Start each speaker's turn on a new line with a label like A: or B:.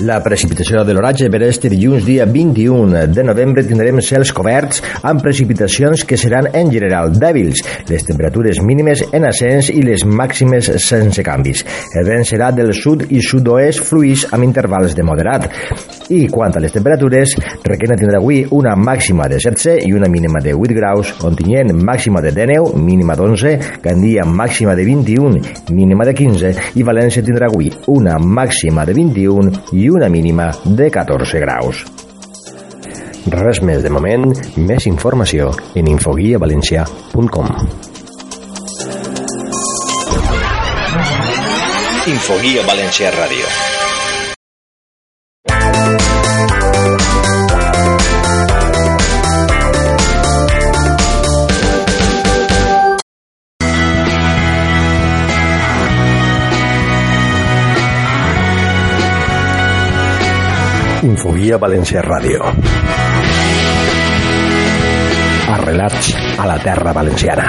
A: La precipitació de l'oratge per este dilluns dia 21 de novembre tindrem cels coberts amb precipitacions que seran en general dèbils, les temperatures mínimes en ascens i les màximes sense canvis. El vent serà del sud i sud-oest fluix amb intervals de moderat. I quant a les temperatures, Requena tindrà avui una màxima de 16 i una mínima de 8 graus, Ontinyent màxima de 19, mínima d'11, Gandia màxima de 21, mínima de 15 i València tindrà avui una màxima de 21 una mínima de 14 graus. Res més de moment, més informació en infoguiavalencià.com
B: Infoguia Valencià Ràdio.
A: Infoguia València Ràdio. Arrelats a la terra valenciana.